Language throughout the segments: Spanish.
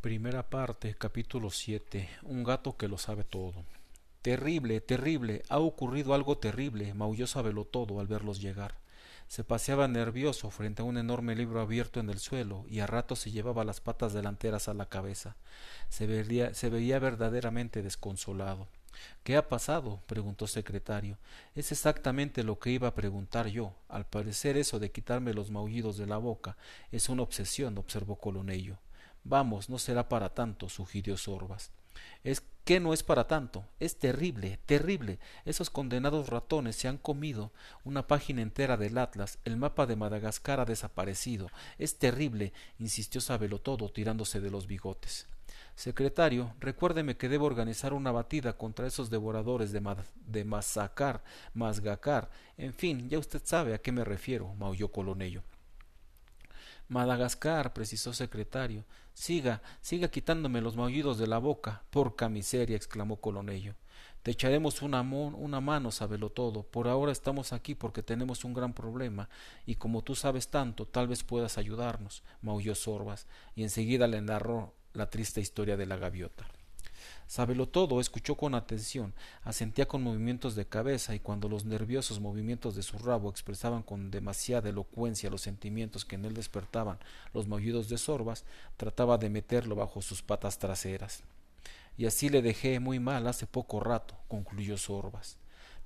Primera parte, capítulo 7. Un gato que lo sabe todo. Terrible, terrible, ha ocurrido algo terrible, maulló todo al verlos llegar. Se paseaba nervioso frente a un enorme libro abierto en el suelo y a rato se llevaba las patas delanteras a la cabeza. Se veía, se veía verdaderamente desconsolado. ¿Qué ha pasado? preguntó secretario. Es exactamente lo que iba a preguntar yo. Al parecer eso de quitarme los maullidos de la boca es una obsesión, observó Colonello. Vamos, no será para tanto, sugirió Sorbas. Es que no es para tanto, es terrible, terrible. Esos condenados ratones se han comido una página entera del Atlas, el mapa de Madagascar ha desaparecido. Es terrible, insistió Sabelotodo tirándose de los bigotes. Secretario, recuérdeme que debo organizar una batida contra esos devoradores de, de Mazacar, Mazgacar. En fin, ya usted sabe a qué me refiero, maulló Colonello. Madagascar, precisó secretario. Siga, siga quitándome los maullidos de la boca. Porca miseria, exclamó Colonello. Te echaremos una, una mano, sábelo todo. Por ahora estamos aquí porque tenemos un gran problema, y como tú sabes tanto, tal vez puedas ayudarnos, maulló Sorbas, y enseguida le narró la triste historia de la gaviota. Sábelo todo, escuchó con atención, asentía con movimientos de cabeza y cuando los nerviosos movimientos de su rabo expresaban con demasiada elocuencia los sentimientos que en él despertaban los maullidos de Sorbas, trataba de meterlo bajo sus patas traseras. Y así le dejé muy mal hace poco rato, concluyó Sorbas.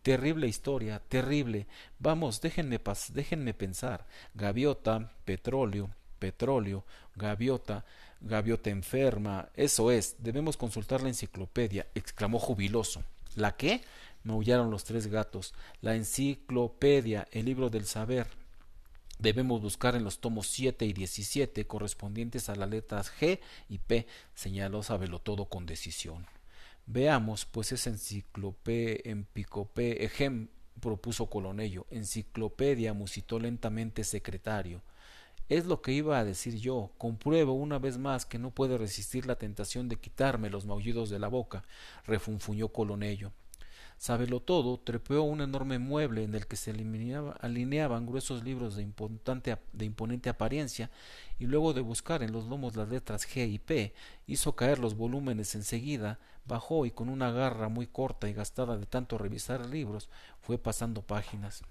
Terrible historia, terrible. Vamos, déjenme, déjenme pensar. Gaviota, petróleo, petróleo, gaviota, gaviota enferma. Eso es, debemos consultar la enciclopedia, exclamó jubiloso. ¿La qué? maullaron los tres gatos. La enciclopedia, el libro del saber. Debemos buscar en los tomos siete y diecisiete correspondientes a las letras G y P, señaló todo con decisión. Veamos, pues es enciclopedia, empicopé, ejem, propuso Colonello. Enciclopedia, musitó lentamente secretario. Es lo que iba a decir yo. Compruebo una vez más que no puede resistir la tentación de quitarme los maullidos de la boca, refunfuñó Colonello. Sábelo todo, trepeó un enorme mueble en el que se alineaban gruesos libros de, de imponente apariencia y luego de buscar en los lomos las letras G y P, hizo caer los volúmenes enseguida, bajó y con una garra muy corta y gastada de tanto revisar libros, fue pasando páginas.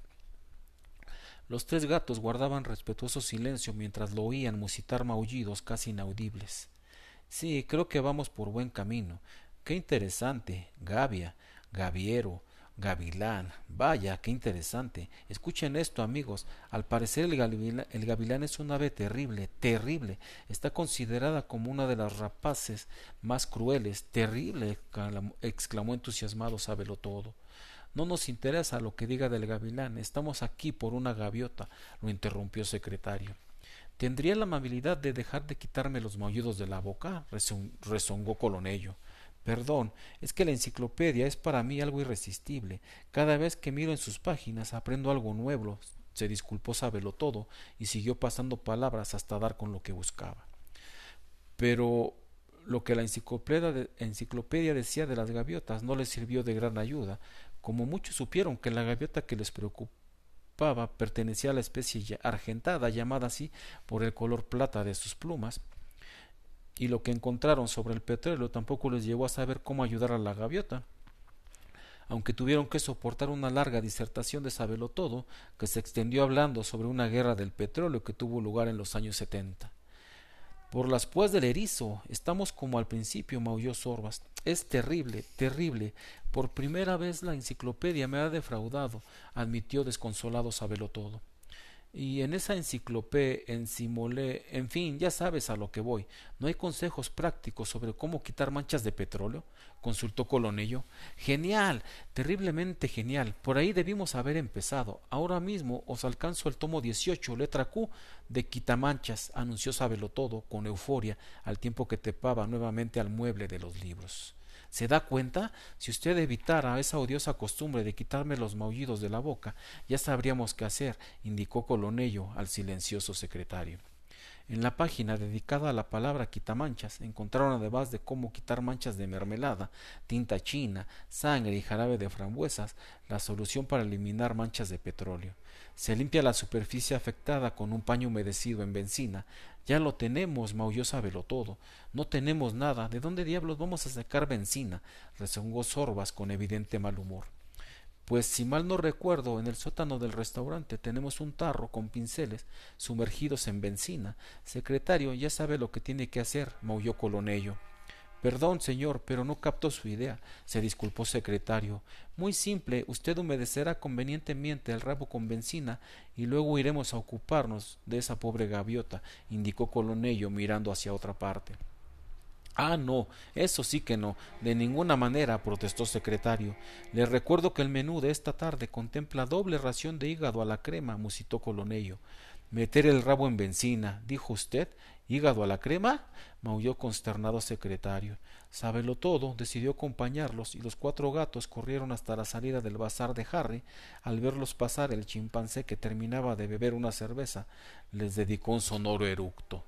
Los tres gatos guardaban respetuoso silencio mientras lo oían musitar maullidos casi inaudibles. Sí, creo que vamos por buen camino. Qué interesante. Gavia, Gaviero, Gavilán. Vaya, qué interesante. Escuchen esto, amigos. Al parecer el gavilán, es un ave terrible, terrible. Está considerada como una de las rapaces más crueles. Terrible, exclamó entusiasmado todo. No nos interesa lo que diga del gavilán, estamos aquí por una gaviota, lo interrumpió secretario. ¿Tendría la amabilidad de dejar de quitarme los maullidos de la boca? rezongó Colonello. Perdón, es que la enciclopedia es para mí algo irresistible. Cada vez que miro en sus páginas aprendo algo nuevo. Se disculpó Sábelo todo y siguió pasando palabras hasta dar con lo que buscaba. Pero lo que la enciclopedia, decía de las gaviotas no le sirvió de gran ayuda, como muchos supieron que la gaviota que les preocupaba pertenecía a la especie argentada, llamada así por el color plata de sus plumas, y lo que encontraron sobre el petróleo tampoco les llevó a saber cómo ayudar a la gaviota, aunque tuvieron que soportar una larga disertación de sabelo todo, que se extendió hablando sobre una guerra del petróleo que tuvo lugar en los años setenta. Por las púas del erizo, estamos como al principio, maulló Sorbas. Es terrible, terrible. Por primera vez la enciclopedia me ha defraudado, admitió desconsolado todo y en esa enciclopedia, en Simolé, en fin, ya sabes a lo que voy. ¿No hay consejos prácticos sobre cómo quitar manchas de petróleo? consultó Colonello. Genial, terriblemente genial. Por ahí debimos haber empezado. Ahora mismo os alcanzo el tomo 18, letra Q, de Quitamanchas, anunció todo con euforia, al tiempo que tepaba nuevamente al mueble de los libros. ¿Se da cuenta? Si usted evitara esa odiosa costumbre de quitarme los maullidos de la boca, ya sabríamos qué hacer, indicó Colonello al silencioso secretario. En la página dedicada a la palabra quitamanchas encontraron además de cómo quitar manchas de mermelada, tinta china, sangre y jarabe de frambuesas, la solución para eliminar manchas de petróleo. Se limpia la superficie afectada con un paño humedecido en benzina. Ya lo tenemos, maulló Sabelo todo. No tenemos nada. ¿De dónde diablos vamos a sacar benzina? rezongó Sorbas con evidente mal humor. Pues si mal no recuerdo, en el sótano del restaurante tenemos un tarro con pinceles sumergidos en benzina. Secretario, ya sabe lo que tiene que hacer, maulló Colonello. Perdón, señor, pero no captó su idea, se disculpó secretario. Muy simple, usted humedecerá convenientemente el rabo con benzina y luego iremos a ocuparnos de esa pobre gaviota, indicó Colonello mirando hacia otra parte. Ah, no, eso sí que no, de ninguna manera, protestó secretario. Le recuerdo que el menú de esta tarde contempla doble ración de hígado a la crema, musitó Colonello. Meter el rabo en benzina, dijo usted, ¿Hígado a la crema? maulló consternado secretario. Sábelo todo, decidió acompañarlos, y los cuatro gatos corrieron hasta la salida del bazar de Harry. Al verlos pasar, el chimpancé, que terminaba de beber una cerveza, les dedicó un sonoro eructo.